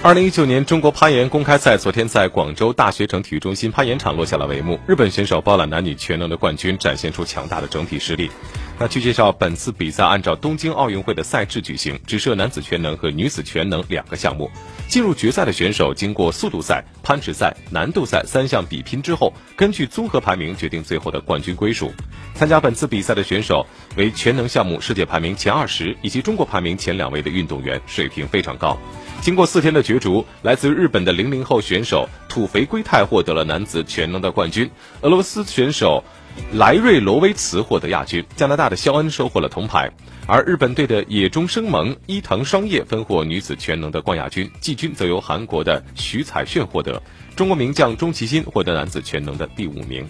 二零一九年中国攀岩公开赛昨天在广州大学城体育中心攀岩场落下了帷幕。日本选手包揽男女全能的冠军，展现出强大的整体实力。那据介绍，本次比赛按照东京奥运会的赛制举行，只设男子全能和女子全能两个项目。进入决赛的选手经过速度赛、攀石赛、难度赛三项比拼之后，根据综合排名决定最后的冠军归属。参加本次比赛的选手为全能项目世界排名前二十以及中国排名前两位的运动员，水平非常高。经过四天的角逐，来自日本的零零后选手土肥圭太获得了男子全能的冠军，俄罗斯选手莱瑞罗威茨获得亚军，加拿大的肖恩收获了铜牌，而日本队的野中生萌、伊藤双叶分获女子全能的冠亚军，季军则由韩国的徐彩炫获得，中国名将钟齐鑫获得男子全能的第五名。